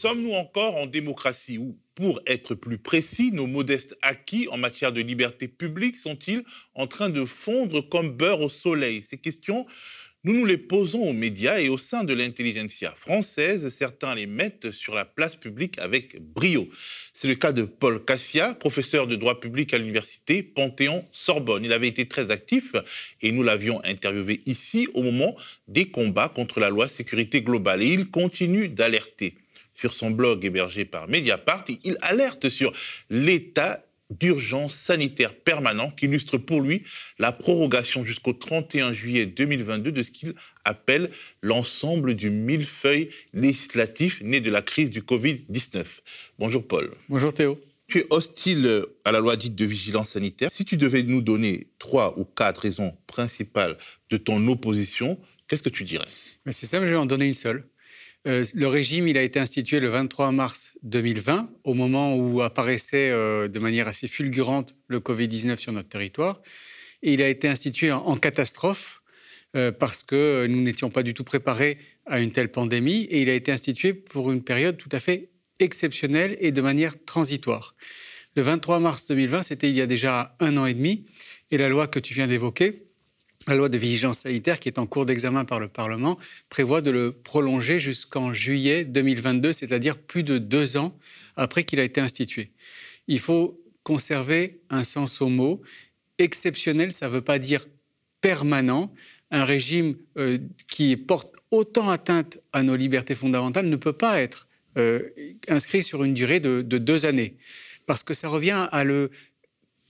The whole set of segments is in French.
Sommes-nous encore en démocratie ou, pour être plus précis, nos modestes acquis en matière de liberté publique sont-ils en train de fondre comme beurre au soleil? Ces questions, nous nous les posons aux médias et au sein de l'intelligentsia française, certains les mettent sur la place publique avec brio. C'est le cas de Paul Cassia, professeur de droit public à l'université Panthéon-Sorbonne. Il avait été très actif et nous l'avions interviewé ici au moment des combats contre la loi sécurité globale. Et il continue d'alerter. Sur son blog hébergé par Mediapart, il alerte sur l'état d'urgence sanitaire permanent qui illustre pour lui la prorogation jusqu'au 31 juillet 2022 de ce qu'il appelle l'ensemble du millefeuille législatif né de la crise du Covid-19. Bonjour Paul. Bonjour Théo. Tu es hostile à la loi dite de vigilance sanitaire. Si tu devais nous donner trois ou quatre raisons principales de ton opposition, qu'est-ce que tu dirais? Mais C'est simple, je vais en donner une seule. Euh, le régime, il a été institué le 23 mars 2020, au moment où apparaissait euh, de manière assez fulgurante le Covid-19 sur notre territoire. Et il a été institué en, catastrophe euh, parce que nous n'étions pas du tout préparés à une telle pandémie. Et il a été institué pour une période tout à fait exceptionnelle et de manière transitoire. Le 23 mars 2020, c'était il y a déjà un an et demi. Et la loi que tu viens d'évoquer, la loi de vigilance sanitaire, qui est en cours d'examen par le Parlement, prévoit de le prolonger jusqu'en juillet 2022, c'est-à-dire plus de deux ans après qu'il a été institué. Il faut conserver un sens au mot. Exceptionnel, ça ne veut pas dire permanent. Un régime euh, qui porte autant atteinte à nos libertés fondamentales ne peut pas être euh, inscrit sur une durée de, de deux années, parce que ça revient à le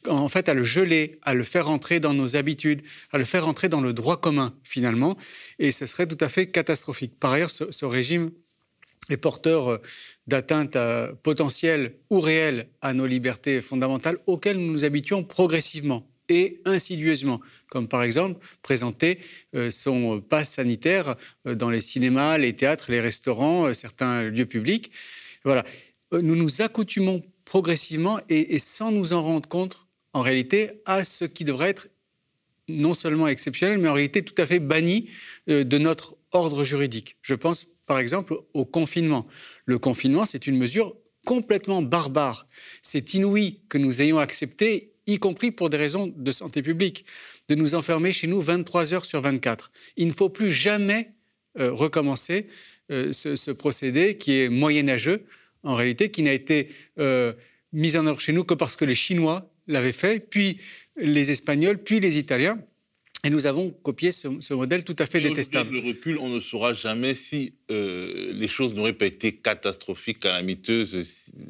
en fait à le geler, à le faire entrer dans nos habitudes, à le faire entrer dans le droit commun finalement, et ce serait tout à fait catastrophique. Par ailleurs, ce, régime est porteur euh, d'atteintes euh, potentielles ou réelles à nos libertés fondamentales auxquelles nous nous habituons progressivement et insidieusement, comme par exemple présenter euh, son passe sanitaire dans les cinémas, les théâtres, les restaurants, certains lieux publics. Voilà. Nous nous accoutumons progressivement et sans nous en rendre compte en réalité, à ce qui devrait être non seulement exceptionnel, mais en réalité tout à fait banni euh, de notre ordre juridique. Je pense par exemple au confinement. Le confinement, c'est une mesure complètement barbare. C'est inouï que nous ayons accepté, y compris pour des raisons de santé publique, de nous enfermer chez nous 23 heures sur 24. Il ne faut plus jamais euh, recommencer euh, ce, procédé qui est moyenâgeux, en réalité, qui n'a été mis en œuvre chez nous que parce que les Chinois l'avaient fait, puis les Espagnols, puis les Italiens. Et nous avons copié ce, modèle tout à fait détestable. Avec le recul, on ne saura jamais si euh, les choses n'auraient pas été catastrophiques, calamiteuses,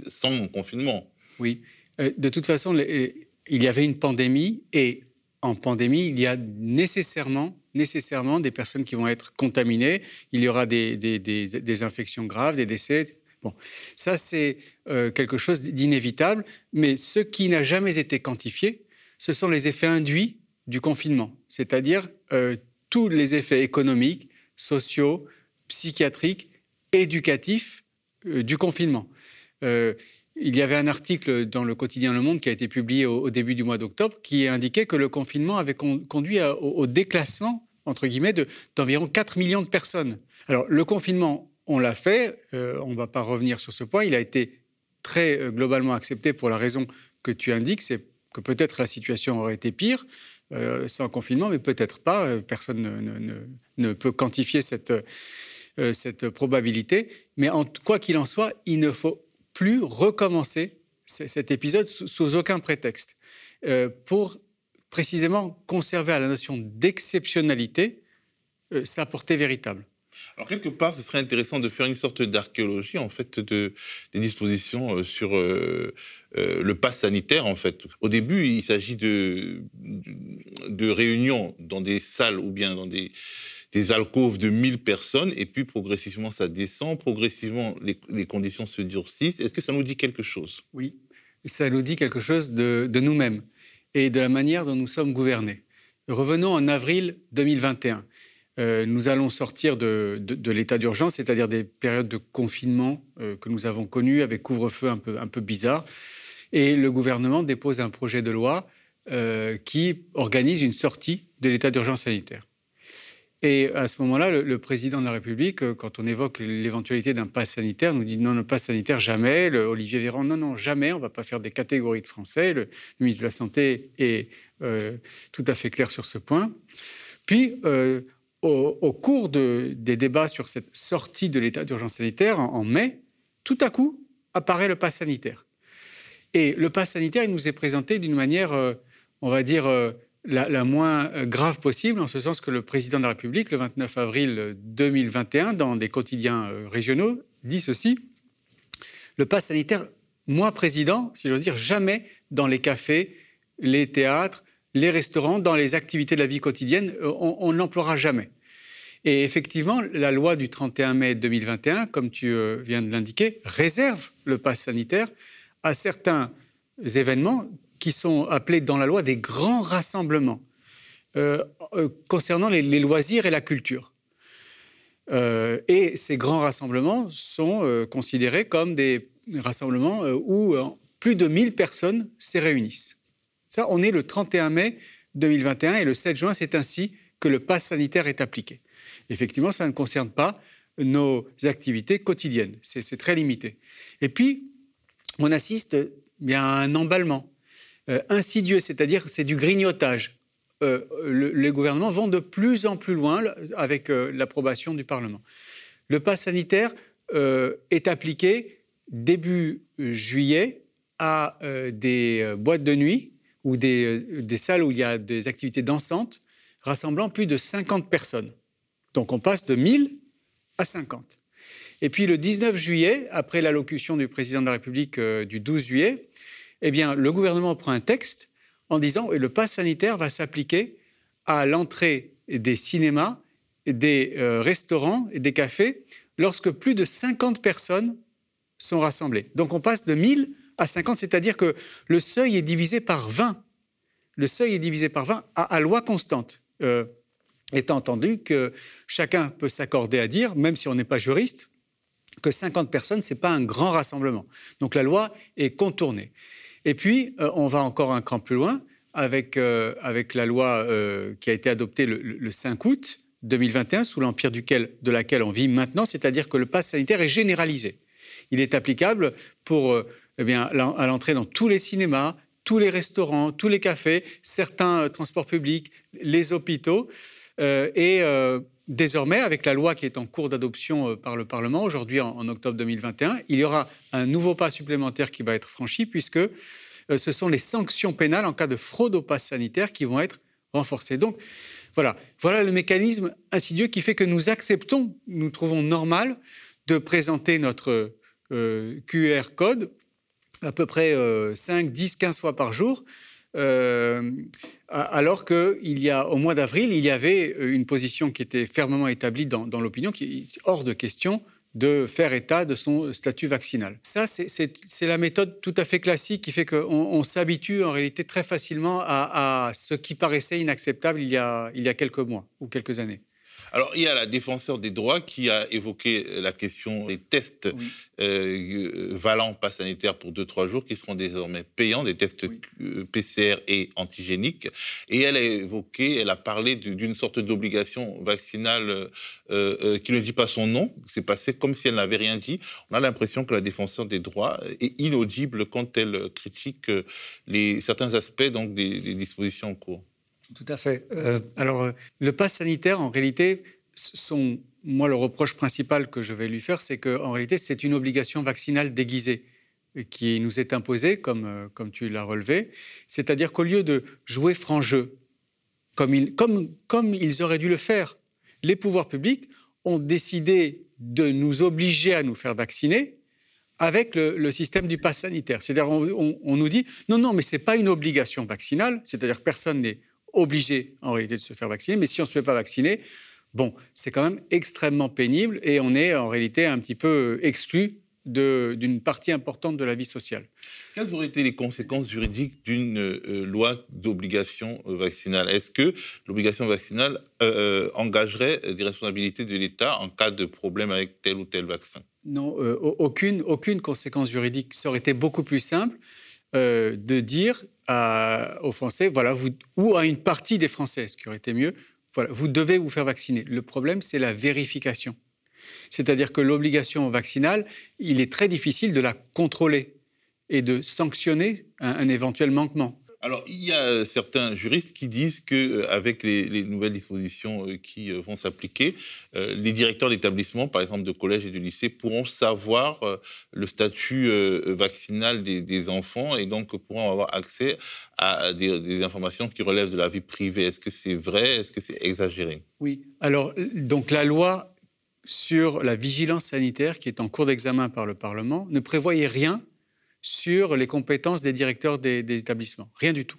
sans confinement. Oui. Euh, de toute façon, euh, il y avait une pandémie et en pandémie, il y a nécessairement, nécessairement des personnes qui vont être contaminées. Il y aura des, des, des infections graves, des décès, Bon, ça c'est euh, quelque chose d'inévitable, mais ce qui n'a jamais été quantifié, ce sont les effets induits du confinement, c'est-à-dire euh, tous les effets économiques, sociaux, psychiatriques, éducatifs euh, du confinement. il y avait un article dans le quotidien Le Monde qui a été publié au, début du mois d'octobre qui indiquait que le confinement avait conduit au, déclassement, entre guillemets, d'environ 4 millions de personnes. Alors, le confinement on l'a fait, euh, on ne va pas revenir sur ce point, il a été très euh, globalement accepté pour la raison que tu indiques, c'est que peut-être la situation aurait été pire euh, sans confinement, mais peut-être pas, personne ne, peut quantifier cette, probabilité. Mais en, quoi qu'il en soit, il ne faut plus recommencer cet épisode sous, aucun prétexte pour précisément conserver à la notion d'exceptionnalité sa portée véritable. Alors, quelque part, ce serait intéressant de faire une sorte d'archéologie, en fait, de, des dispositions euh, sur euh, euh, le pass sanitaire, en fait. Au début, il s'agit de, de, réunions dans des salles ou bien dans des, des alcôves de 1000 personnes, et puis progressivement, ça descend, progressivement, les, les conditions se durcissent. Est-ce que ça nous dit quelque chose? Oui, ça nous dit quelque chose de, de nous-mêmes et de la manière dont nous sommes gouvernés. Revenons en avril 2021. Euh, nous allons sortir de, l'état d'urgence, c'est-à-dire des périodes de confinement euh, que nous avons connues avec couvre-feu un peu, bizarre. Et le gouvernement dépose un projet de loi euh, qui organise une sortie de l'état d'urgence sanitaire. Et à ce moment-là, le, président de la République, quand on évoque l'éventualité d'un pass sanitaire, nous dit non, le pass sanitaire, jamais. Le Olivier Véran, non, non, jamais. On ne va pas faire des catégories de Français. Le, ministre de la Santé est tout à fait clair sur ce point. Puis, euh, au, cours des débats sur cette sortie de l'état d'urgence sanitaire, en, mai, tout à coup apparaît le pass sanitaire. Et le pass sanitaire, il nous est présenté d'une manière, on va dire, la, moins euh, grave possible, en ce sens que le président de la République, le 29 avril 2021, dans des quotidiens euh, régionaux, dit ceci Le pass sanitaire, moi président, si j'ose dire, jamais dans les cafés, les théâtres, les restaurants, dans les activités de la vie quotidienne, euh, on, n'emploiera jamais. Et effectivement, la loi du 31 mai 2021, comme tu viens de l'indiquer, réserve le pass sanitaire à certains événements qui sont appelés dans la loi des grands rassemblements euh, euh, concernant les, loisirs et la culture. Euh, et ces grands rassemblements sont considérés comme des rassemblements où plus de 1000 personnes se réunissent. Ça, on est le 31 mai 2021 et le 7 juin, c'est ainsi que le pass sanitaire est appliqué. Effectivement, ça ne concerne pas nos activités quotidiennes. C'est très limité. Et puis, on assiste à un emballement. Euh, insidieux, c'est-à-dire c'est du grignotage. Euh, les gouvernements vont de plus en plus loin avec euh, l'approbation du Parlement. Le pass sanitaire est appliqué début juillet à des boîtes de nuit ou des, des, salles où il y a des activités dansantes rassemblant plus de 50 personnes. Donc on passe de 1000 à 50. Et puis le 19 juillet, après l'allocution du président de la République du 12 juillet, eh bien, le gouvernement prend un texte en disant que le pass sanitaire va s'appliquer à l'entrée des cinémas, des euh, restaurants et des cafés lorsque plus de 50 personnes sont rassemblées. Donc on passe de 1000 à 50, c'est-à-dire que le seuil est divisé par 20. Le seuil est divisé par 20 à, loi constante. Euh, étant entendu que chacun peut s'accorder à dire, même si on n'est pas juriste, que 50 personnes, ce n'est pas un grand rassemblement. Donc la loi est contournée. Et puis, euh, on va encore un cran plus loin avec, euh, avec la loi qui a été adoptée le, 5 août 2021, sous l'empire duquel, de laquelle on vit maintenant, c'est-à-dire que le pass sanitaire est généralisé. Il est applicable pour, eh bien, à l'entrée dans tous les cinémas, tous les restaurants, tous les cafés, certains transports publics, les hôpitaux. et désormais, avec la loi qui est en cours d'adoption par le Parlement, aujourd'hui en, octobre 2021, il y aura un nouveau pas supplémentaire qui va être franchi, puisque euh, ce sont les sanctions pénales en cas de fraude au pass sanitaire qui vont être renforcées. Donc, voilà, voilà le mécanisme insidieux qui fait que nous acceptons, nous trouvons normal de présenter notre euh, QR code à peu près 5, 10, 15 fois par jour, euh, alors qu'il y a, au mois d'avril, il y avait une position qui était fermement établie dans, dans l'opinion, qui est hors de question de faire état de son statut vaccinal. Ça, c'est la méthode tout à fait classique qui fait qu'on s'habitue en réalité très facilement à, ce qui paraissait inacceptable il y a quelques mois ou quelques années. Alors, il y a la défenseur des droits qui a évoqué la question des tests euh, valant pas sanitaire pour 2-3 jours qui seront désormais payants, des tests euh, PCR et antigéniques. Et elle a évoqué, elle a parlé d'une sorte d'obligation vaccinale euh, qui ne dit pas son nom. C'est passé comme si elle n'avait rien dit. On a l'impression que la défenseur des droits est inaudible quand elle critique les, certains aspects donc, des dispositions en cours. Tout à fait. Euh, alors, euh, le pass sanitaire, en réalité, son, moi, le reproche principal que je vais lui faire, c'est qu'en réalité, c'est une obligation vaccinale déguisée qui nous est imposée, comme, euh, comme tu l'as relevé. C'est-à-dire qu'au lieu de jouer franc jeu, comme, il, comme, comme ils auraient dû le faire, les pouvoirs publics ont décidé de nous obliger à nous faire vacciner avec le, système du pass sanitaire. C'est-à-dire on, nous dit non, non, mais ce n'est pas une obligation vaccinale, c'est-à-dire personne n'est obligé en réalité de se faire vacciner, mais si on ne se fait pas vacciner, bon, c'est quand même extrêmement pénible et on est en réalité un petit peu exclu d'une partie importante de la vie sociale. Quelles auraient été les conséquences juridiques d'une euh, loi d'obligation euh, vaccinale? Est-ce que l'obligation vaccinale euh, engagerait des responsabilités de l'État en cas de problème avec tel ou tel vaccin? Non, aucune, aucune conséquence juridique. Ça aurait été beaucoup plus simple de dire aux Français, voilà, vous, ou à une partie des Français, ce qui aurait été mieux, vous devez vous faire vacciner. Le problème, c'est la vérification. C'est-à-dire que l'obligation vaccinale, il est très difficile de la contrôler et de sanctionner un éventuel manquement. Alors, il y a certains juristes qui disent qu'avec euh, les, les, nouvelles dispositions euh, qui euh, vont s'appliquer, les directeurs d'établissements, par exemple de collèges et de lycées, pourront savoir le statut vaccinal des, enfants et donc pourront avoir accès à des, informations qui relèvent de la vie privée. Est-ce que c'est vrai? Est-ce que c'est exagéré? Oui. Alors, donc la loi sur la vigilance sanitaire qui est en cours d'examen par le Parlement ne prévoyait rien sur les compétences des directeurs des, établissements. Rien du tout.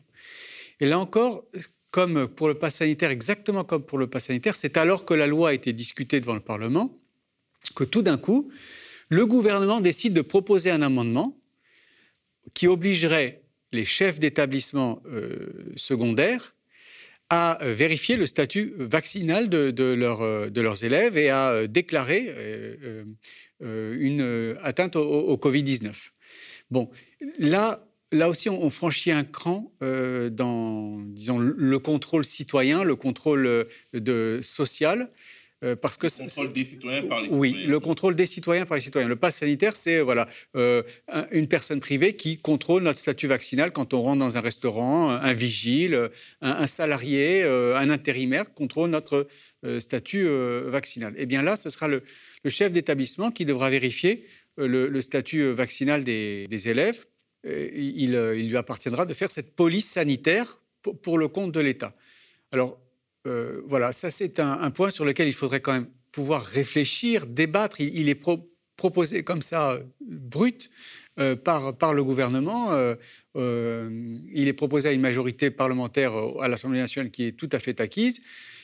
Et là encore, comme pour le pass sanitaire, exactement comme pour le pass sanitaire, c'est alors que la loi a été discutée devant le Parlement que tout d'un coup, le gouvernement décide de proposer un amendement qui obligerait les chefs d'établissement euh, secondaires à euh, vérifier le statut vaccinal de, euh, leurs élèves et à déclarer une atteinte au Covid-19. Bon, là, là aussi, on, franchit un cran euh, dans, disons, le contrôle citoyen, le contrôle euh, de, social. Euh, parce que le contrôle des citoyens par les oui, citoyens. Oui, le contrôle des citoyens par les citoyens. Le pass sanitaire, c'est voilà, une personne privée qui contrôle notre statut vaccinal quand on rentre dans un restaurant, un vigile, un, salarié, un intérimaire contrôle notre statut vaccinal. Et eh bien là, ce sera le chef d'établissement qui devra vérifier le, statut euh, vaccinal des, élèves, euh, il, lui appartiendra de faire cette police sanitaire pour, le compte de l'État. Alors, euh, voilà, ça c'est un, point sur lequel il faudrait quand même pouvoir réfléchir, débattre. Il, est proposé comme ça, brut, par, le gouvernement. il est proposé à une majorité parlementaire à l'Assemblée nationale qui est tout à fait acquise.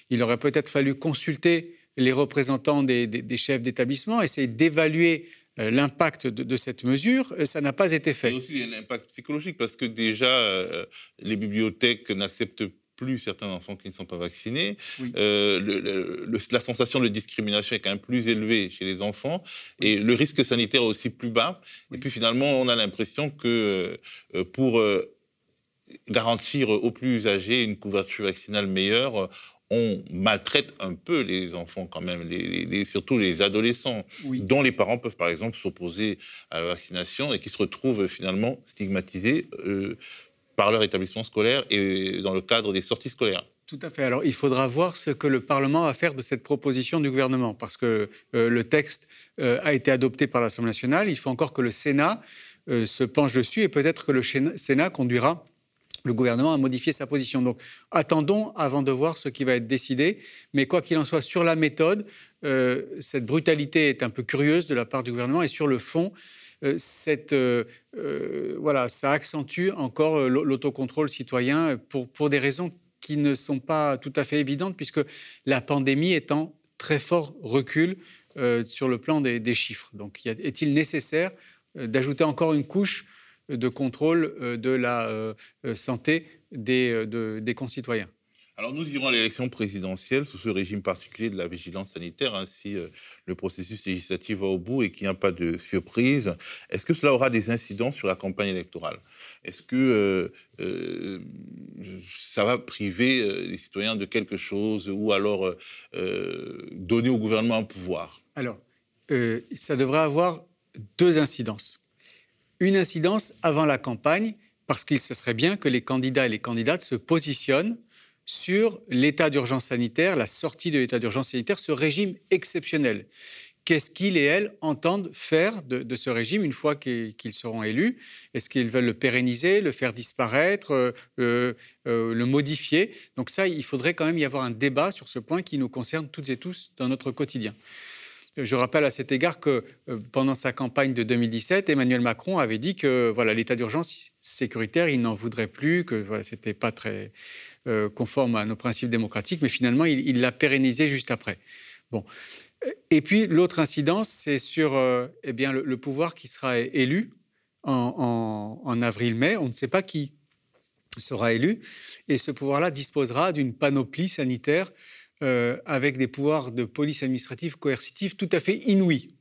Il aurait peut-être fallu consulter les représentants des, chefs d'établissement, essayer d'évaluer euh, l'impact de, cette mesure, euh, ça n'a pas été fait. Il y a aussi l'impact psychologique, parce que déjà, euh, les bibliothèques n'acceptent plus certains enfants qui ne sont pas vaccinés. la sensation de discrimination est quand même plus élevée chez les enfants et le risque sanitaire est aussi plus bas. Et puis finalement, on a l'impression que pour garantir aux plus âgés une couverture vaccinale meilleure, on maltraite un peu les enfants quand même, les, surtout les adolescents, dont les parents peuvent par exemple s'opposer à la vaccination et qui se retrouvent finalement stigmatisés euh, par leur établissement scolaire et dans le cadre des sorties scolaires. Tout à fait. Alors, il faudra voir ce que le Parlement va faire de cette proposition du gouvernement, parce que euh, le texte euh, a été adopté par l'Assemblée nationale. Il faut encore que le Sénat se penche dessus, et peut-être que le Sénat conduira le gouvernement a modifié sa position. Donc attendons avant de voir ce qui va être décidé. Mais quoi qu'il en soit, sur la méthode, euh, cette brutalité est un peu curieuse de la part du gouvernement. Et sur le fond, euh, cette, euh, voilà, ça accentue encore l'autocontrôle citoyen pour, pour des raisons qui ne sont pas tout à fait évidentes, puisque la pandémie est en très fort recul sur le plan des, des chiffres. Donc est-il nécessaire d'ajouter encore une couche de contrôle euh, de la euh, euh, santé des, des concitoyens. Alors nous irons à l'élection présidentielle sous ce régime particulier de la vigilance sanitaire, ainsi le processus législatif va au bout et qu'il n'y a pas de surprise. Est-ce que cela aura des incidences sur la campagne électorale? Est-ce que ça va priver les citoyens de quelque chose ou alors donner au gouvernement un pouvoir? Alors, ça devrait avoir deux incidences une incidence avant la campagne, parce qu'il se serait bien que les candidats et les candidates se positionnent sur l'état d'urgence sanitaire, la sortie de l'état d'urgence sanitaire, ce régime exceptionnel. Qu'est-ce qu'ils et elles entendent faire de, ce régime une fois qu'ils seront élus? Est-ce qu'ils veulent le pérenniser, le faire disparaître, euh, euh, euh, le modifier? Donc ça, il faudrait quand même y avoir un débat sur ce point qui nous concerne toutes et tous dans notre quotidien. Je rappelle à cet égard que euh, pendant sa campagne de 2017, Emmanuel Macron avait dit que voilà l'état d'urgence sécuritaire, il n'en voudrait plus, que voilà, c'était pas très euh, conforme à nos principes démocratiques, mais finalement il l'a pérennisé juste après. Bon. Et puis l'autre incidence, c'est sur euh, eh bien le, pouvoir qui sera élu en, en avril-mai. On ne sait pas qui sera élu, et ce pouvoir-là disposera d'une panoplie sanitaire euh, avec des pouvoirs de police administrative coercitive tout à fait inouïs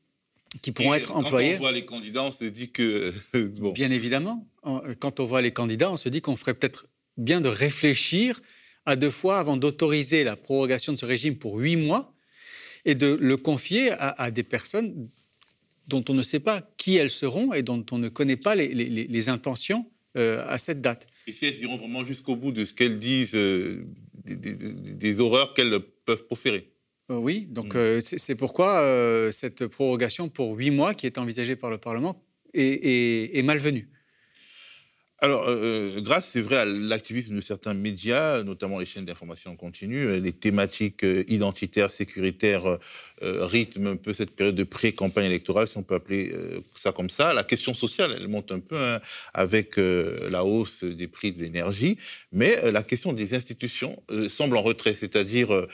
qui pourront être employés. Quand on voit les candidats, on se dit que... Bien évidemment. Quand on voit les candidats, on se dit qu'on ferait peut-être bien de réfléchir à deux fois avant d'autoriser la prorogation de ce régime pour huit mois et de le confier à, des personnes dont on ne sait pas qui elles seront et dont on ne connaît pas les, intentions euh, à cette date. Et si elles iront vraiment jusqu'au bout de ce qu'elles disent, euh, des, horreurs qu'elles peuvent proférer euh, Oui, donc mm. c'est pourquoi cette prorogation pour huit mois qui est envisagée par le Parlement est malvenue. Alors, euh, euh, grâce, c'est vrai, à l'activisme de certains médias, notamment les chaînes d'information continue, euh, les thématiques identitaires, sécuritaires rythment un peu cette période de pré-campagne électorale, si on peut appeler ça comme ça. La question sociale, elle monte un peu hein, avec la hausse des prix de l'énergie, mais la question des institutions semble en retrait, c'est-à-dire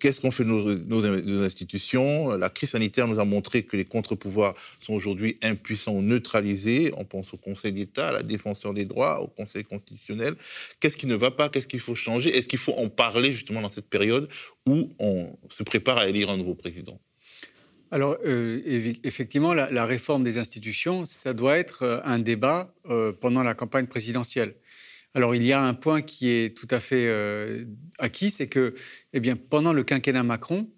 qu'est-ce qu'on fait de nos, institutions? La crise sanitaire nous a montré que les contre-pouvoirs sont aujourd'hui impuissants ou neutralisés. On pense au Conseil d'État, à la défense des droits, au Conseil constitutionnel. Qu'est-ce qui ne va pas? Qu'est-ce qu'il faut changer? Est-ce qu'il faut en parler justement dans cette période où on se prépare à élire un nouveau président? Alors, euh, effectivement, la, réforme des institutions, ça doit être euh, un débat euh, pendant la campagne présidentielle. Alors, il y a un point qui est tout à fait acquis, c'est que, eh bien, pendant le quinquennat Macron,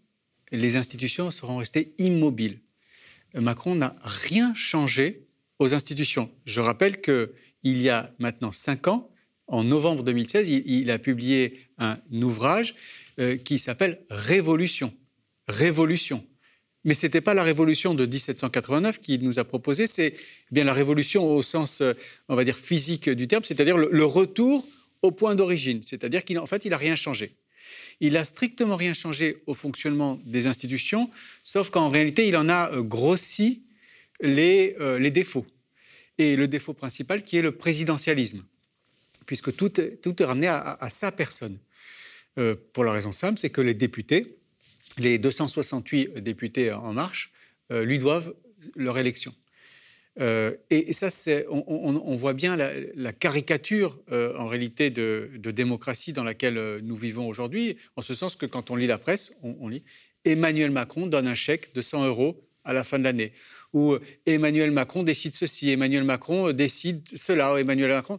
les institutions seront restées immobiles. Macron n'a rien changé aux institutions. Je rappelle que il y a maintenant cinq ans, en novembre 2016, il, a publié un ouvrage euh, qui s'appelle Révolution. Révolution. Mais ce n'était pas la révolution de 1789 qu'il nous a proposé, c'est bien la révolution au sens, euh, on va dire, physique du terme, c'est-à-dire le, retour au point d'origine. C'est-à-dire qu'en fait, il n'a rien changé. Il n'a strictement rien changé au fonctionnement des institutions, sauf qu'en réalité, il en a euh, grossi les défauts et le défaut principal qui est le présidentialisme, puisque tout est, ramené à, sa personne. Euh, pour la raison simple, c'est que les députés, les 268 députés En Marche, euh, lui doivent leur élection. Euh, et, ça, on, on, voit bien la, caricature en réalité de, démocratie dans laquelle nous vivons aujourd'hui, en ce sens que quand on lit la presse, on, on lit Emmanuel Macron donne un chèque de 100 euros à la fin de l'année où Emmanuel Macron décide ceci, Emmanuel Macron décide cela, Emmanuel Macron.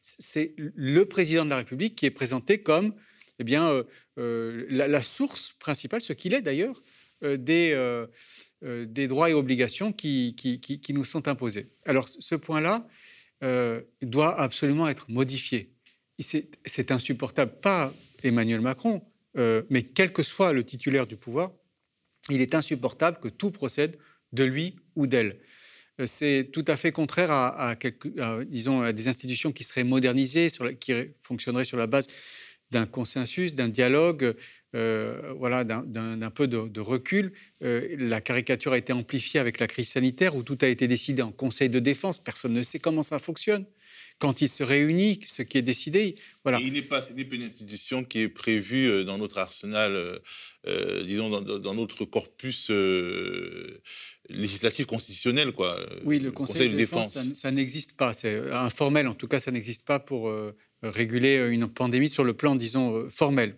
c'est le président de la République qui est présenté comme eh bien, euh, euh, la, source principale, ce qu'il est d'ailleurs, euh, des, droits et obligations qui, nous sont imposés. Alors ce point-là doit absolument être modifié. C'est insupportable, pas Emmanuel Macron, mais quel que soit le titulaire du pouvoir, il est insupportable que tout procède de lui ou d'elle. Euh, c'est tout à fait contraire à, disons, à des institutions qui seraient modernisées, qui fonctionneraient sur la base d'un consensus, d'un dialogue, euh, voilà, d'un peu de, recul. Euh, la caricature a été amplifiée avec la crise sanitaire où tout a été décidé en Conseil de défense. Personne ne sait comment ça fonctionne quand il se réunit, ce qui est décidé. Voilà. il n'est pas, une institution qui est prévue euh, dans notre arsenal, euh, euh, disons, dans, notre corpus législatif constitutionnel. Quoi, oui, le Conseil, de, défense, ça, n'existe pas. C'est informel, en tout cas, ça n'existe pas pour réguler une pandémie sur le plan, disons, formel.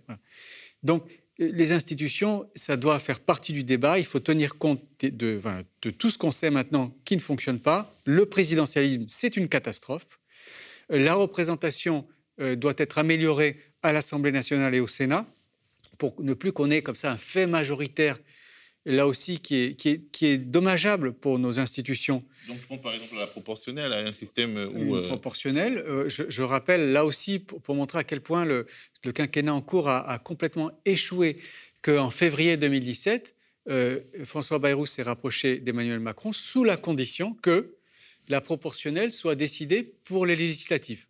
Donc, les institutions, ça doit faire partie du débat. Il faut tenir compte de, de tout ce qu'on sait maintenant qui ne fonctionne pas. Le présidentialisme, c'est une catastrophe. La représentation euh, doit être améliorée à l'Assemblée nationale et au Sénat pour ne plus qu'on ait comme ça un fait majoritaire là aussi qui est, qui est, dommageable pour nos institutions. Donc je pense par exemple la proportionnelle, à un système où... Euh, proportionnelle. Euh, je, rappelle là aussi, pour, montrer à quel point le, quinquennat en cours a, complètement échoué, qu'en février 2017, François Bayrou s'est rapproché d'Emmanuel Macron sous la condition que la proportionnelle soit décidée pour les législatives.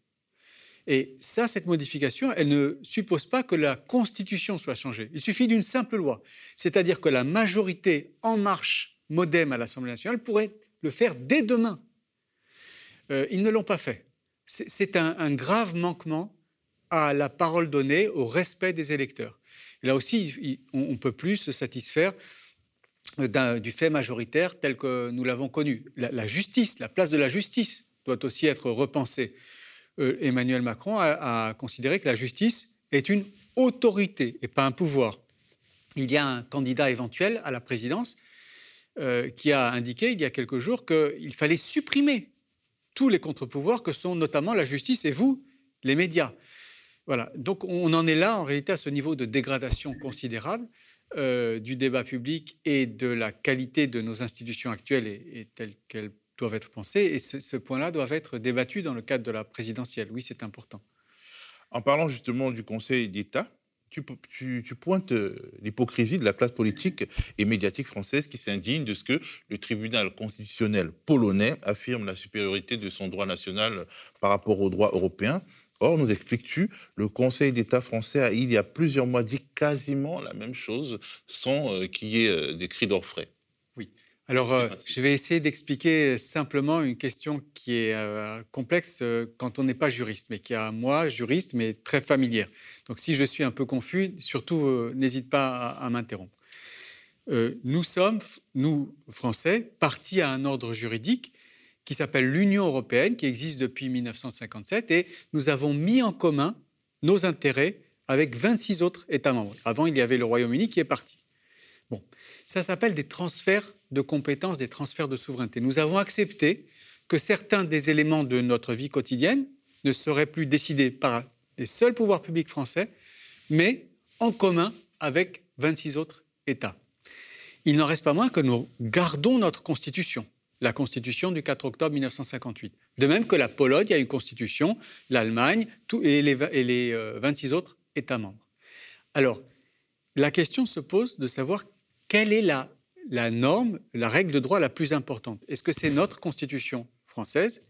Et ça, cette modification, elle ne suppose pas que la Constitution soit changée. Il suffit d'une simple loi. C'est-à-dire que la majorité en marche modem à l'Assemblée nationale pourrait le faire dès demain. Euh, ils ne l'ont pas fait. C'est un, grave manquement à la parole donnée, au respect des électeurs. là aussi, on ne peut plus se satisfaire du fait majoritaire tel que nous l'avons connu. La, justice, la place de la justice doit aussi être repensée. Euh, Emmanuel Macron a, considéré que la justice est une autorité et pas un pouvoir. Il y a un candidat éventuel à la présidence euh, qui a indiqué il y a quelques jours qu'il fallait supprimer tous les contre-pouvoirs que sont notamment la justice et vous, les médias. Voilà. Donc on en est là, en réalité, à ce niveau de dégradation considérable euh, du débat public et de la qualité de nos institutions actuelles et, telles qu'elles doivent être pensées. Et ce, point-là doit être débattu dans le cadre de la présidentielle. Oui, c'est important. En parlant justement du Conseil d'État, tu, tu, pointes euh, l'hypocrisie de la classe politique et médiatique française qui s'indigne de ce que le tribunal constitutionnel polonais affirme la supériorité de son droit national par rapport au droit européen. Or, nous expliques-tu, le Conseil d'État français a, il y a plusieurs mois, dit quasiment la même chose sans euh, qu'il y ait euh, des cris d'orfraie. Oui. Alors, euh, je vais essayer d'expliquer simplement une question qui est complexe quand on n'est pas juriste, mais qui est à moi, juriste, mais très familière. Donc, si je suis un peu confus, surtout, n'hésite pas à m'interrompre. nous sommes, nous, Français, partis à un ordre juridique qui s'appelle l'Union européenne, qui existe depuis 1957, et nous avons mis en commun nos intérêts avec 26 autres États membres. Avant, il y avait le Royaume-Uni qui est parti. Bon, ça s'appelle des transferts de compétences, des transferts de souveraineté. Nous avons accepté que certains des éléments de notre vie quotidienne ne seraient plus décidés par les seuls pouvoirs publics français, mais en commun avec 26 autres États. Il n'en reste pas moins que nous gardons notre constitution la Constitution du 4 octobre 1958. De même que la Pologne a une Constitution, l'Allemagne et les, et les 26 euh, autres États membres. Alors, la question se pose de savoir quelle est la, la norme, la règle de droit la plus importante. Est-ce que c'est notre Constitution française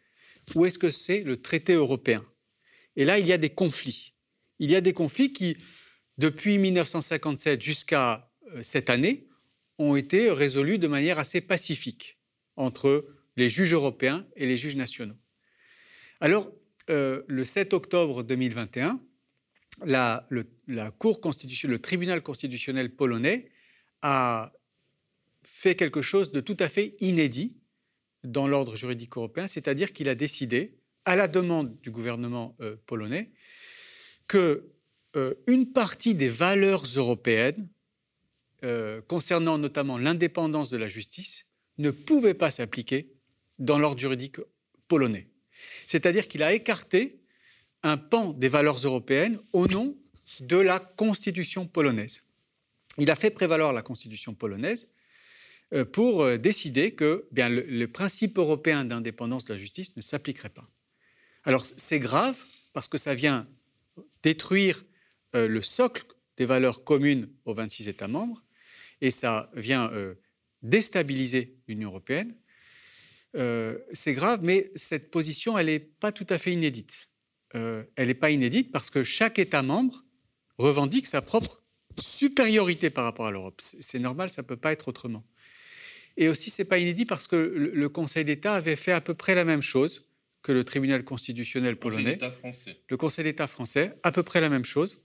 ou est-ce que c'est le traité européen? Et là, il y a des conflits. Il y a des conflits qui, depuis 1957 jusqu'à euh, cette année, ont été résolus de manière assez pacifique entre les juges européens et les juges nationaux. Alors, euh, le 7 octobre 2021, la, le, le tribunal constitutionnel polonais a fait quelque chose de tout à fait inédit dans l'ordre juridique européen, c'est-à-dire qu'il a décidé, à la demande du gouvernement euh, polonais, que euh, une partie des valeurs européennes, concernant notamment l'indépendance de la justice, ne pouvait pas s'appliquer dans l'ordre juridique polonais. C'est-à-dire qu'il a écarté un pan des valeurs européennes au nom de la constitution polonaise. Il a fait prévaloir la constitution polonaise euh, pour euh, décider que bien, le, principe européen d'indépendance de la justice ne s'appliquerait pas. Alors c'est grave parce que ça vient détruire euh, le socle des valeurs communes aux 26 États membres et ça vient déstabiliser l'Union européenne. Euh, c'est grave, mais cette position, elle n'est pas tout à fait inédite. Euh, elle n'est pas inédite parce que chaque État membre revendique sa propre supériorité par rapport à l'Europe. C'est normal, ça ne peut pas être autrement. Et aussi, ce n'est pas inédit parce que le Conseil d'État avait fait à peu près la même chose que le tribunal constitutionnel polonais. Le Conseil d'État français, à peu près la même chose,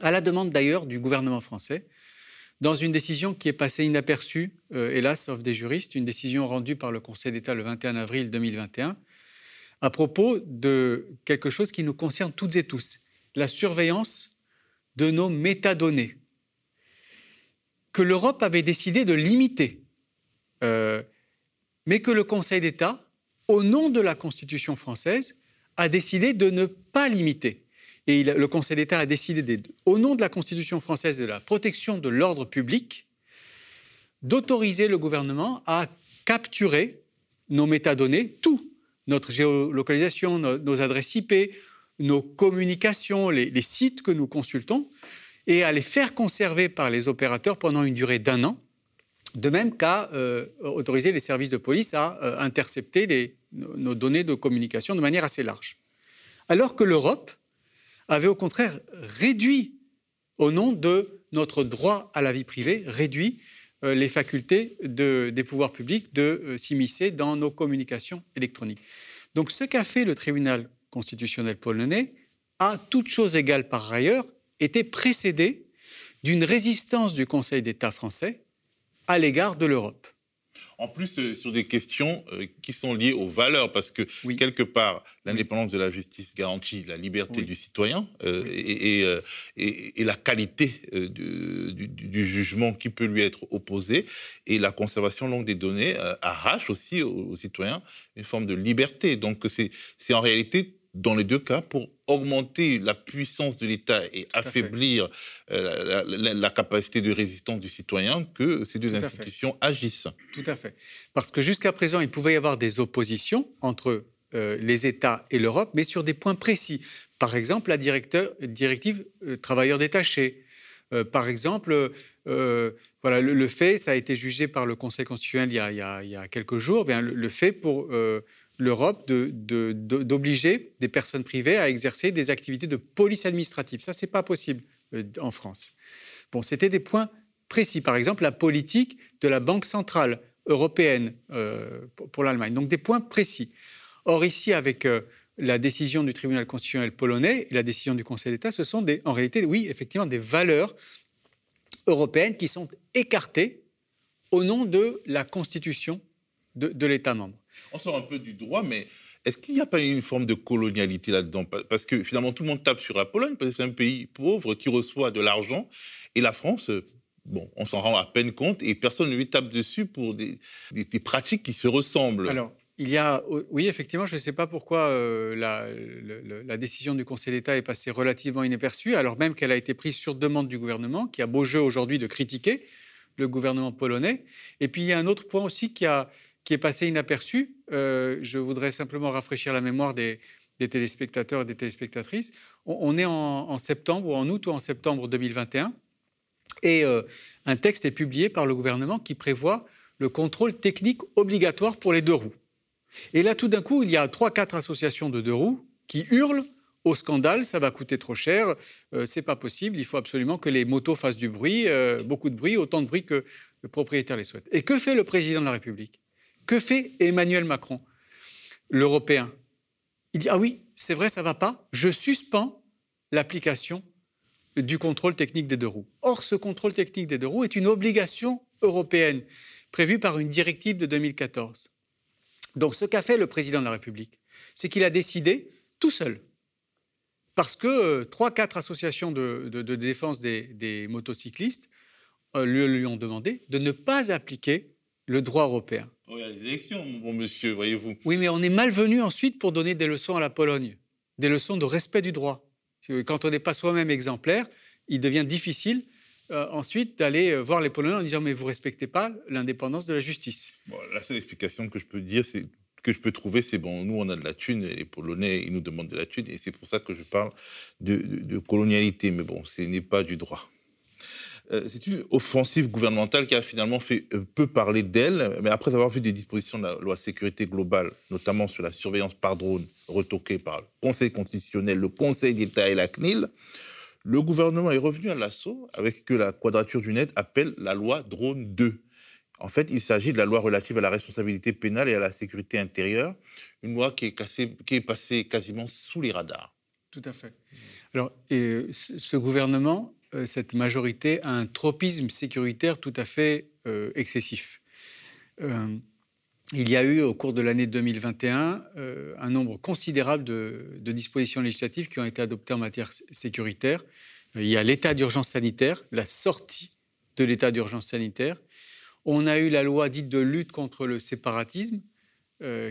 à la demande d'ailleurs du gouvernement français, dans une décision qui est passée inaperçue, euh, hélas, sauf des juristes, une décision rendue par le Conseil d'État le 21 avril 2021, à propos de quelque chose qui nous concerne toutes et tous, la surveillance de nos métadonnées, que l'Europe avait décidé de limiter, euh, mais que le Conseil d'État, au nom de la Constitution française, a décidé de ne pas limiter. Et le Conseil d'État a décidé, au nom de la Constitution française et de la protection de l'ordre public, d'autoriser le gouvernement à capturer nos métadonnées, tout, notre géolocalisation, nos, adresses IP, nos communications, les, sites que nous consultons, et à les faire conserver par les opérateurs pendant une durée d'un an, de même qu'à euh, autoriser les services de police à euh, intercepter nos données de communication de manière assez large. Alors que l'Europe avait au contraire réduit, au nom de notre droit à la vie privée, réduit euh, les facultés des pouvoirs publics de euh, s'immiscer dans nos communications électroniques. Donc ce qu'a fait le tribunal constitutionnel polonais, à toute chose égale par ailleurs, était précédé d'une résistance du Conseil d'État français à l'égard de l'Europe. En plus, euh, sur des questions euh, qui sont liées aux valeurs, parce que quelque part, l'indépendance de la justice garantit la liberté du citoyen euh, et, et, la qualité du, jugement qui peut lui être opposé, et la conservation longue des données arrache aussi aux, citoyens une forme de liberté. Donc c'est en réalité dans les deux cas pour augmenter la puissance de l'État et affaiblir euh, la, capacité de résistance du citoyen que ces deux institutions agissent. Tout à fait. Parce que jusqu'à présent, il pouvait y avoir des oppositions entre euh, les États et l'Europe, mais sur des points précis. Par exemple, la directive euh, travailleurs détachés. par exemple, voilà, le, fait, ça a été jugé par le Conseil constitutionnel il y a, quelques jours, bien, le, fait pour l'Europe d'obliger des personnes privées à exercer des activités de police administrative. Ça, c'est pas possible euh, en France. Bon, c'était des points précis. Par exemple, la politique de la Banque centrale européenne euh, pour, l'Allemagne. Donc des points précis. Or, ici, avec euh, la décision du tribunal constitutionnel polonais et la décision du Conseil d'État, ce sont en réalité, oui, effectivement, des valeurs européennes qui sont écartées au nom de la constitution de l'État membre on sort un peu du droit, mais est-ce qu'il n'y a pas une forme de colonialité là-dedans? Parce que finalement, tout le monde tape sur la Pologne, parce que c'est un pays pauvre qui reçoit de l'argent, et la France, euh, bon, on s'en rend à peine compte, et personne ne lui tape dessus pour des, pratiques qui se ressemblent. Alors, il y a, oui, effectivement, je ne sais pas pourquoi euh, la, décision du Conseil d'État est passée relativement inaperçue, alors même qu'elle a été prise sur demande du gouvernement, qui a beau jeu aujourd'hui de critiquer le gouvernement polonais. Et puis il y a un autre point aussi qui a, qui est passé inaperçu. Euh, je voudrais simplement rafraîchir la mémoire des, téléspectateurs et des téléspectatrices. On, est en, septembre ou en août ou en septembre 2021 et euh, un texte est publié par le gouvernement qui prévoit le contrôle technique obligatoire pour les deux roues. Et là, tout d'un coup, il y a trois, quatre associations de deux roues qui hurlent au scandale, ça va coûter trop cher, euh, c'est pas possible, il faut absolument que les motos fassent du bruit, beaucoup de bruit, autant de bruit que le propriétaire les souhaite. Et que fait le président de la République? Que fait Emmanuel Macron, l'Européen? Il dit Ah oui, c'est vrai, ça ne va pas, je suspends l'application du contrôle technique des deux roues. Or, ce contrôle technique des deux roues est une obligation européenne prévue par une directive de 2014. Donc, ce qu'a fait le président de la République, c'est qu'il a décidé tout seul, parce que euh, trois, quatre associations de, défense des, motocyclistes euh, lui ont demandé de ne pas appliquer le droit européen. Oh, il y a des élections, mon bon monsieur, voyez-vous. Oui, mais on est malvenu ensuite pour donner des leçons à la Pologne, des leçons de respect du droit. Quand on n'est pas soi-même exemplaire, il devient difficile euh, ensuite d'aller euh, voir les Polonais en disant mais vous respectez pas l'indépendance de la justice. la seule explication que je peux dire, c'est que je peux trouver, c'est bon, nous on a de la thune, et les Polonais ils nous demandent de la thune, et c'est pour ça que je parle de colonialité. Mais bon, ce n'est pas du droit. Euh, c'est une offensive gouvernementale qui a finalement fait euh, peu parler d'elle, mais après avoir vu des dispositions de la loi sécurité globale, notamment sur la surveillance par drone retoquée par le Conseil constitutionnel, le Conseil d'État et la CNIL, le gouvernement est revenu à l'assaut avec ce que la quadrature du net appelle la loi drone 2. En fait, il s'agit de la loi relative à la responsabilité pénale et à la sécurité intérieure, une loi qui est, passée quasiment sous les radars. Tout à fait. Alors, ce gouvernement cette majorité a un tropisme sécuritaire tout à fait euh, excessif. Euh, il y a eu au cours de l'année 2021 un nombre considérable de, dispositions législatives qui ont été adoptées en matière sécuritaire. Il y a l'état d'urgence sanitaire, la sortie de l'état d'urgence sanitaire. On a eu la loi dite de lutte contre le séparatisme,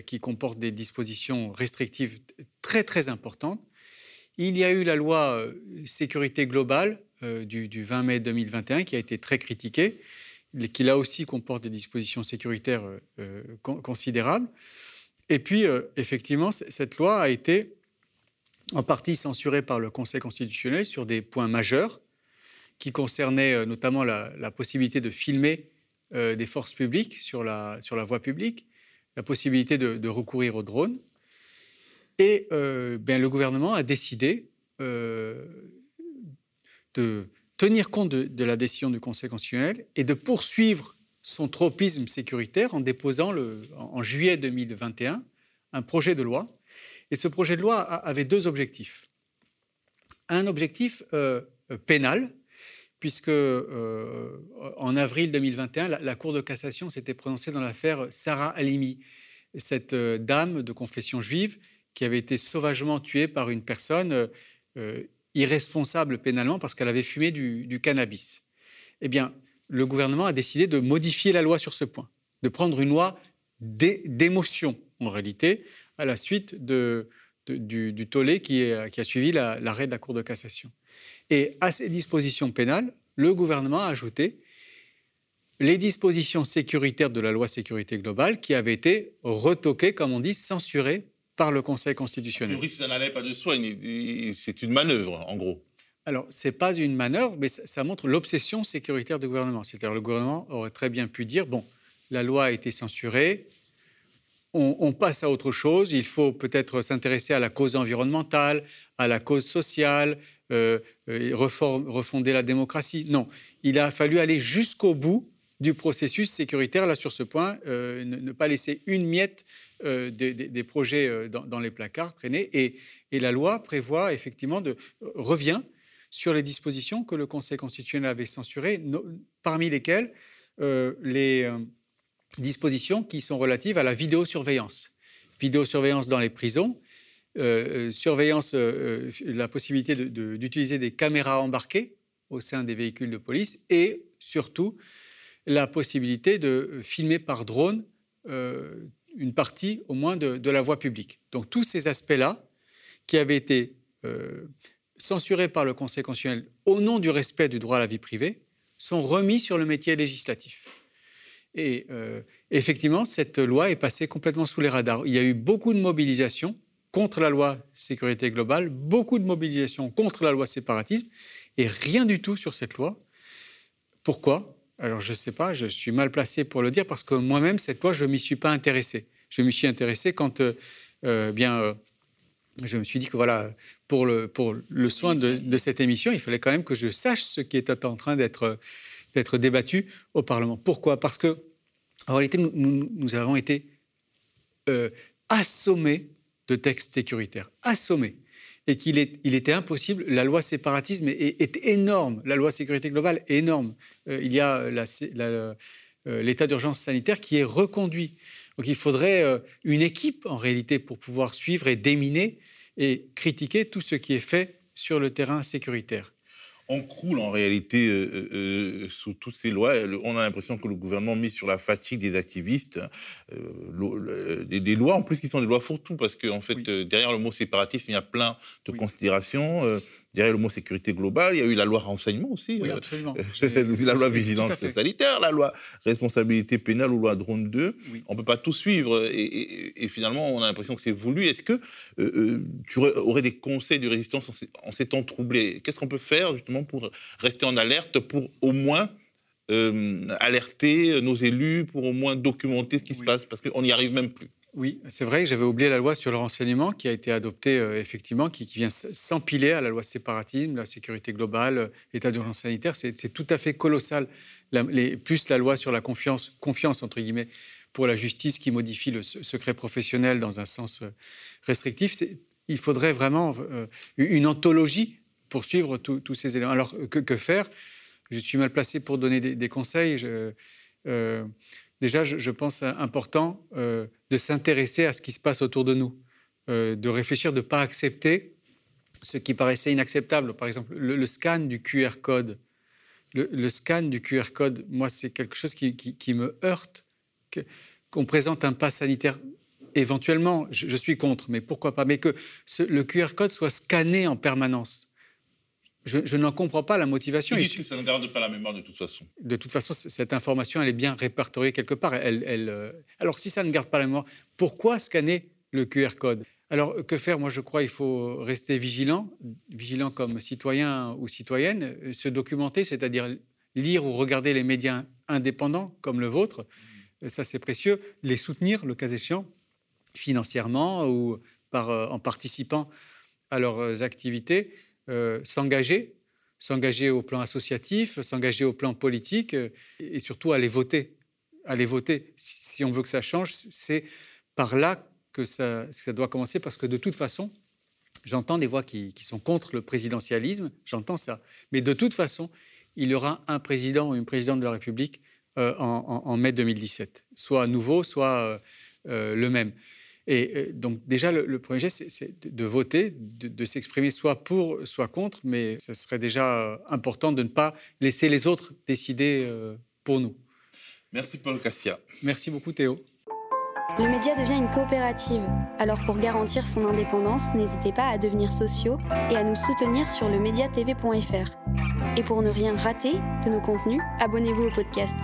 qui comporte des dispositions restrictives très très importantes. Il y a eu la loi sécurité globale, euh, du, 20 mai 2021 qui a été très critiqué, qui là aussi comporte des dispositions sécuritaires euh, euh, considérables. Et puis, effectivement, cette loi a été en partie censurée par le Conseil constitutionnel sur des points majeurs qui concernaient notamment la, possibilité de filmer des forces publiques sur la, sur la voie publique, la possibilité de, recourir aux drones. Et bien, le gouvernement a décidé de tenir compte de, la décision du Conseil constitutionnel et de poursuivre son tropisme sécuritaire en déposant en juillet 2021 un projet de loi. Et ce projet de loi avait deux objectifs. Un objectif euh, pénal, puisque euh, en avril 2021, la, Cour de cassation s'était prononcée dans l'affaire Sarah Halimi, cette euh, dame de confession juive qui avait été sauvagement tuée par une personne irresponsable pénalement parce qu'elle avait fumé du, cannabis. Eh bien, le gouvernement a décidé de modifier la loi sur ce point, de prendre une loi d'émotion, en réalité, à la suite du, tollé qui, a suivi l'arrêt de la Cour de cassation. Et à ces dispositions pénales, le gouvernement a ajouté les dispositions sécuritaires de la loi sécurité globale qui avaient été retoquées, comme on dit, censurées par le Conseil constitutionnel. ça n'allait pas de soi, c'est une manœuvre, en gros. Alors, ce n'est pas une manœuvre, mais ça, montre l'obsession sécuritaire du gouvernement. C'est-à-dire, le gouvernement aurait très bien pu dire bon, la loi a été censurée, on, passe à autre chose, il faut peut-être s'intéresser à la cause environnementale, à la cause sociale, euh, euh refonder la démocratie. Non, il a fallu aller jusqu'au bout du processus sécuritaire, là, sur ce point, euh, ne, pas laisser une miette euh, des, projets dans, les placards traîner. Et, la loi prévoit effectivement, de, revient sur les dispositions que le Conseil constitutionnel avait censurées, parmi lesquelles les dispositions qui sont relatives à la vidéosurveillance. Vidéosurveillance dans les prisons, euh, euh, surveillance, euh, la possibilité d'utiliser des caméras embarquées au sein des véhicules de police et surtout la possibilité de filmer par drone une partie au moins de, la voie publique. Donc tous ces aspects-là qui avaient été censurés par le Conseil constitutionnel au nom du respect du droit à la vie privée sont remis sur le métier législatif. Et euh, effectivement, cette loi est passée complètement sous les radars. Il y a eu beaucoup de mobilisations contre la loi sécurité globale, beaucoup de mobilisations contre la loi séparatisme, et rien du tout sur cette loi. Pourquoi? Alors je ne sais pas, je suis mal placé pour le dire, parce que moi-même, cette loi, je ne m'y suis pas intéressé. Je m'y suis intéressé quand, euh, euh, bien, je me suis dit que voilà, pour le, soin de, cette émission, il fallait quand même que je sache ce qui était en train d'être débattu au Parlement. Pourquoi? Parce que, en réalité, nous, avons été euh, assommés de textes sécuritaires, assommés. Et qu'il il était impossible, la loi séparatisme est, énorme, la loi sécurité globale est énorme. Euh, il y a euh, l'état d'urgence sanitaire qui est reconduit. Donc il faudrait une équipe en réalité pour pouvoir suivre et déminer et critiquer tout ce qui est fait sur le terrain sécuritaire on croule en réalité euh, euh, euh, sous toutes ces lois. On a l'impression que le gouvernement mise sur la fatigue des activistes. des, lois en plus qui sont des lois fourre-tout parce qu'en en fait, derrière le mot séparatisme, il y a plein de considérations derrière le mot sécurité globale, il y a eu la loi renseignement aussi. Oui, absolument. la loi vigilance sanitaire, la loi responsabilité pénale ou loi drone 2. On ne peut pas tout suivre et, finalement, on a l'impression que c'est voulu. Est-ce que euh, euh, tu aurais des conseils de résistance en ces, temps troublés? Qu'est-ce qu'on peut faire justement pour rester en alerte, pour au moins euh, alerter nos élus, pour au moins documenter ce qui se passe? Parce qu'on n'y arrive même plus. Oui, c'est vrai, j'avais oublié la loi sur le renseignement qui a été adoptée euh, effectivement, qui, vient s'empiler à la loi séparatisme, la sécurité globale, euh, l'état d'urgence sanitaire. C'est tout à fait colossal. plus la loi sur la confiance, confiance entre guillemets, pour la justice qui modifie le secret professionnel dans un sens euh, restrictif. Il faudrait vraiment une anthologie pour suivre tous ces éléments. Alors que, faire? Je suis mal placé pour donner des, conseils. Déjà, je, pense important euh, de s'intéresser à ce qui se passe autour de nous, euh, de réfléchir, de ne pas accepter ce qui paraissait inacceptable. Par exemple, le, scan du QR code. Le, scan du QR code, moi, c'est quelque chose qui, me heurte. Qu'on présente un pass sanitaire éventuellement, je, suis contre, mais pourquoi pas? Mais que le QR code soit scanné en permanence. Je, n'en comprends pas la motivation. Ils disent que ça ne garde pas la mémoire de toute façon. De toute façon, cette information, elle est bien répertoriée quelque part. Elle, euh, Alors, si ça ne garde pas la mémoire, pourquoi scanner le QR code? Alors, que faire? Moi, je crois qu'il faut rester vigilant, vigilant comme citoyen ou citoyenne, euh, se documenter, c'est-à-dire lire ou regarder les médias indépendants comme le vôtre. Euh, ça, c'est précieux. Les soutenir, le cas échéant, financièrement ou par, en participant à leurs activités. Euh, s'engager, s'engager au plan associatif, s'engager au plan politique euh, et surtout aller voter. Aller voter. Si on veut que ça change, c'est par là que ça, doit commencer parce que de toute façon, j'entends des voix qui, sont contre le présidentialisme, j'entends ça. Mais de toute façon, il y aura un président ou une présidente de la République euh, en, mai 2017, soit nouveau, soit le même. Et euh, donc déjà, le, premier geste, c'est de voter, de, s'exprimer soit pour, soit contre, mais ce serait déjà euh, important de ne pas laisser les autres décider euh, pour nous. Merci Paul Cassia. Merci beaucoup Théo. Le média devient une coopérative, alors pour garantir son indépendance, n'hésitez pas à devenir sociaux et à nous soutenir sur le mediatv.fr. Et pour ne rien rater de nos contenus, abonnez-vous au podcast.